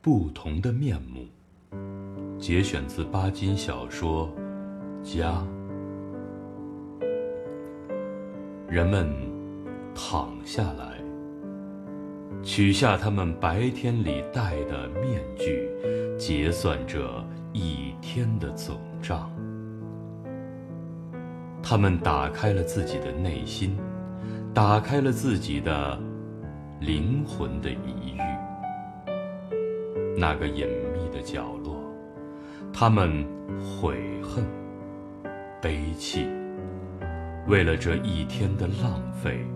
不同的面目。节选自巴金小说《家》。人们躺下来，取下他们白天里戴的面具，结算这一天的总账。他们打开了自己的内心，打开了自己的灵魂的疑域。那个隐秘的角落，他们悔恨、悲泣，为了这一天的浪费，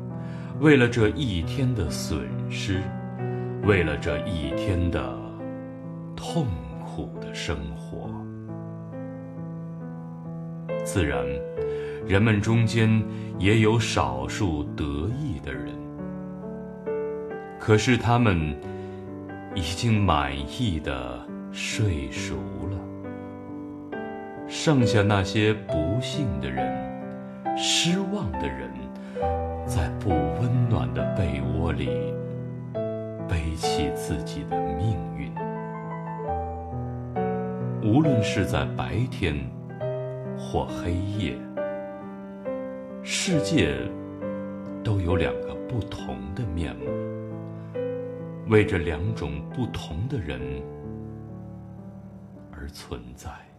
为了这一天的损失，为了这一天的痛苦的生活。自然，人们中间也有少数得意的人，可是他们。已经满意的睡熟了，剩下那些不幸的人、失望的人，在不温暖的被窝里背起自己的命运。无论是在白天或黑夜，世界都有两个不同的面目。为这两种不同的人而存在。